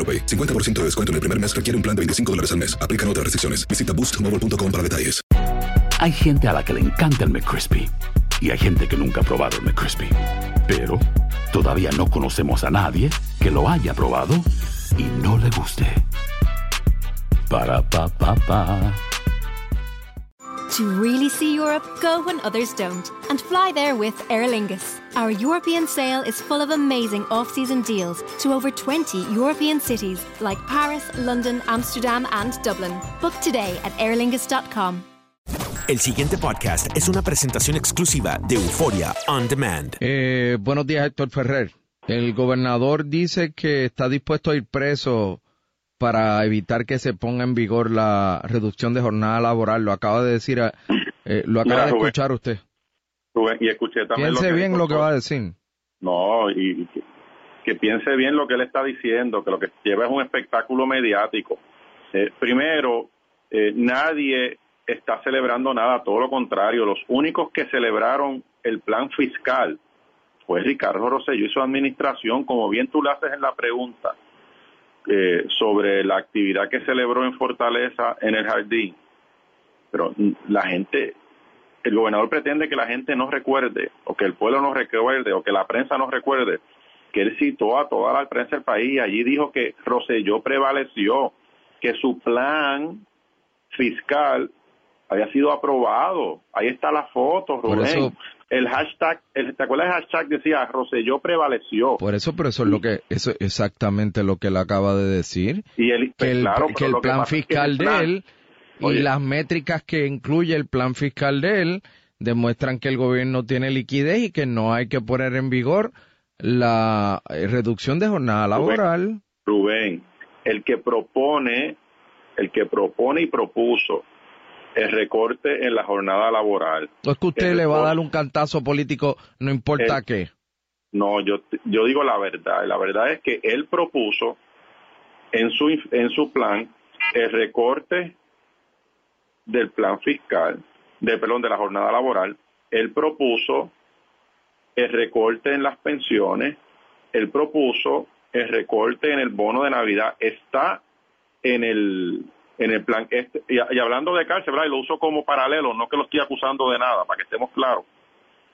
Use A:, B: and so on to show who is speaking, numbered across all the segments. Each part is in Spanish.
A: AroPay. 50% de descuento en el primer mes requiere un plan de 25 dólares al mes. Aplican otras restricciones. Visita boostmobile.com para detalles.
B: Hay gente a la que le encanta el McCrispy y hay gente que nunca ha probado el McCrispy. Pero todavía no conocemos a nadie que lo haya probado y no le guste. Para pa pa pa.
C: To really see Europe, go when others don't, and fly there with Aer Lingus. Our European sale is full of amazing off season deals to over 20 European cities like Paris, London, Amsterdam, and Dublin. Book today at aerlingus.com.
D: El siguiente podcast es una presentación exclusiva de Euforia On Demand.
E: Eh, buenos días, Héctor Ferrer. El gobernador dice que está dispuesto a ir preso para evitar que se ponga en vigor la reducción de jornada laboral. Lo acaba de decir, eh, lo acaba
F: Mira,
E: de
F: Rubén.
E: escuchar usted.
F: Rubén, y escuché también
E: Piense
F: lo que
E: bien lo que va a decir.
F: No, y que, que piense bien lo que él está diciendo, que lo que lleva es un espectáculo mediático. Eh, primero, eh, nadie está celebrando nada, todo lo contrario. Los únicos que celebraron el plan fiscal fue Ricardo Rosselló y su administración, como bien tú le haces en la pregunta eh, sobre la actividad que celebró en Fortaleza en el jardín. Pero mm, la gente, el gobernador pretende que la gente no recuerde, o que el pueblo no recuerde, o que la prensa no recuerde, que él citó a toda la prensa del país y allí dijo que Rosselló prevaleció, que su plan fiscal había sido aprobado. Ahí está la foto, Rubén.
E: eso-
F: El hashtag, el, ¿te acuerdas del hashtag? Decía Rosselló prevaleció.
E: Por eso, pero eso es lo que, eso es exactamente lo que él acaba de decir.
F: Y él,
E: Que el,
F: claro,
E: que el
F: que
E: plan
F: es que
E: fiscal
F: el
E: de
F: plan-
E: y las métricas que incluye el plan fiscal de él demuestran que el gobierno tiene liquidez y que no hay que poner en vigor la eh, reducción de jornada laboral.
F: Rubén, el que propone, el que propone y propuso el recorte en la jornada laboral.
E: ¿O es que usted
F: el
E: le va a dar un cantazo político, no importa
F: El-
E: qué?
F: No, yo, yo digo la verdad. La verdad es que él propuso en su, en su plan el recorte del plan fiscal, de, perdón, de la jornada laboral. Él propuso el recorte en las pensiones. Él propuso el recorte en el bono de Navidad. Está en el en el plan este y, hablando de cárcel, lo uso como paralelo, no que lo estoy acusando de nada, para que estemos claros.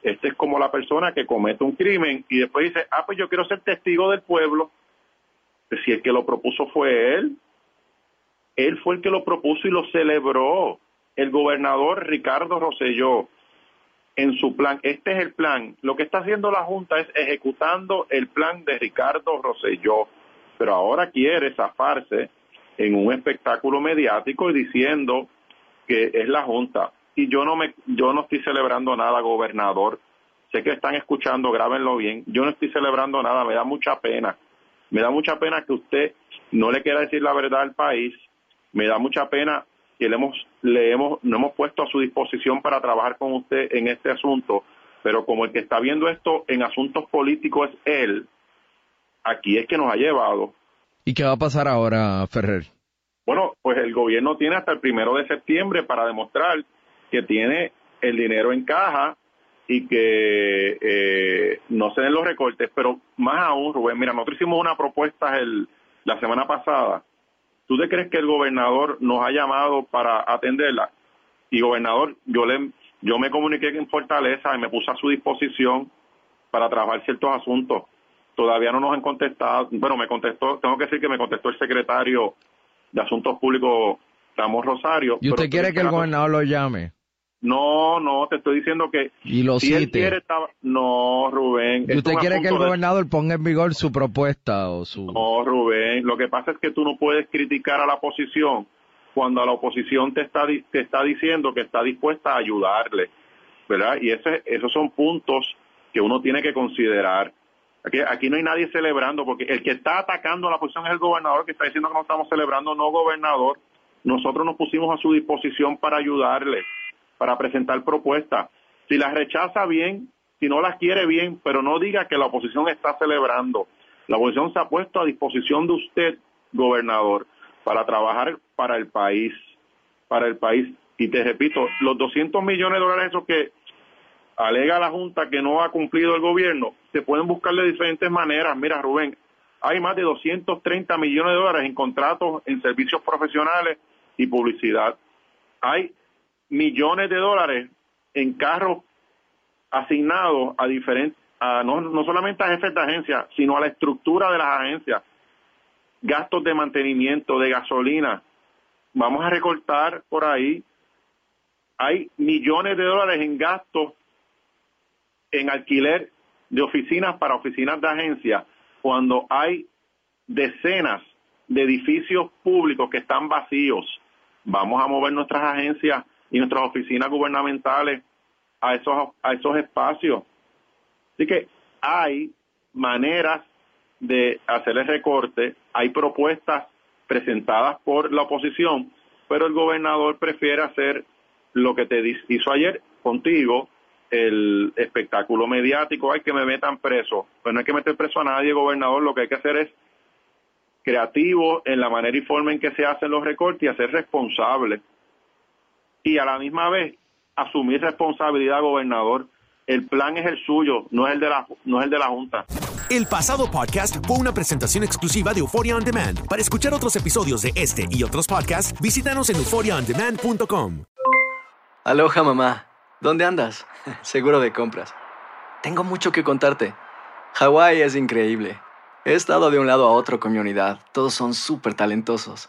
F: Este es como la persona que comete un crimen y después dice, ah, pues yo quiero ser testigo del pueblo. Si el que lo propuso fue él, él fue el que lo propuso y lo celebró. El gobernador Ricardo Rosselló, en su plan, este es el plan. Lo que está haciendo la Junta es ejecutando el plan de Ricardo Rosselló, pero ahora quiere zafarse en un espectáculo mediático y diciendo que es la Junta. Y yo no me, yo no estoy celebrando nada, gobernador. Sé que están escuchando, grábenlo bien. Yo no estoy celebrando nada, me da mucha pena. Me da mucha pena que usted no le quiera decir la verdad al país. Me da mucha pena que le hemos, le hemos, no hemos puesto a su disposición para trabajar con usted en este asunto. Pero como el que está viendo esto en asuntos políticos es él, aquí es que nos ha llevado.
E: ¿Y qué va a pasar ahora, Ferrer?
F: Bueno, pues el gobierno tiene hasta el primero de septiembre para demostrar que tiene el dinero en caja y que eh, no se den los recortes. Pero más aún, Rubén, mira, nosotros hicimos una propuesta el, la semana pasada ¿Tú te crees que el gobernador nos ha llamado para atenderla? Y gobernador, yo le yo me comuniqué en Fortaleza y me puse a su disposición para trabajar ciertos asuntos. Todavía no nos han contestado, bueno, me contestó, tengo que decir que me contestó el secretario de Asuntos Públicos, Ramos Rosario.
E: ¿Y usted quiere que el gobernador lo llame?
F: No, no, te estoy diciendo que
E: y lo
F: si él quiere, estaba... no, Rubén.
E: ¿Y usted quiere que el gobernador ponga en vigor su propuesta o su?
F: No, Rubén. Lo que pasa es que tú no puedes criticar a la oposición cuando la oposición te está te está diciendo que está dispuesta a ayudarle, ¿verdad? Y ese, esos son puntos que uno tiene que considerar. Aquí, aquí no hay nadie celebrando, porque el que está atacando a la oposición es el gobernador que está diciendo que no estamos celebrando, no gobernador. Nosotros nos pusimos a su disposición para ayudarle para presentar propuestas. Si las rechaza bien, si no las quiere bien, pero no diga que la oposición está celebrando. La oposición se ha puesto a disposición de usted, gobernador, para trabajar para el país, para el país. Y te repito, los 200 millones de dólares esos que alega la Junta que no ha cumplido el gobierno, se pueden buscar de diferentes maneras. Mira, Rubén, hay más de 230 millones de dólares en contratos en servicios profesionales y publicidad. Hay millones de dólares en carros asignados a diferentes, no, no solamente a jefes de agencia, sino a la estructura de las agencias, gastos de mantenimiento, de gasolina. Vamos a recortar por ahí. Hay millones de dólares en gastos en alquiler de oficinas para oficinas de agencia, cuando hay decenas de edificios públicos que están vacíos. Vamos a mover nuestras agencias y nuestras oficinas gubernamentales a esos, a esos espacios. Así que hay maneras de hacer el recorte, hay propuestas presentadas por la oposición, pero el gobernador prefiere hacer lo que te hizo ayer contigo, el espectáculo mediático, hay que me metan preso. Pues no hay que meter preso a nadie, gobernador, lo que hay que hacer es creativo en la manera y forma en que se hacen los recortes y hacer responsable y a la misma vez asumir responsabilidad, gobernador. El plan es el suyo, no es el de la, no es el de la Junta.
D: El pasado podcast fue una presentación exclusiva de Euphoria On Demand. Para escuchar otros episodios de este y otros podcasts, visítanos en euphoriaondemand.com.
G: Aloha, mamá. ¿Dónde andas? Seguro de compras. Tengo mucho que contarte. Hawái es increíble. He estado de un lado a otro con mi unidad. Todos son súper talentosos.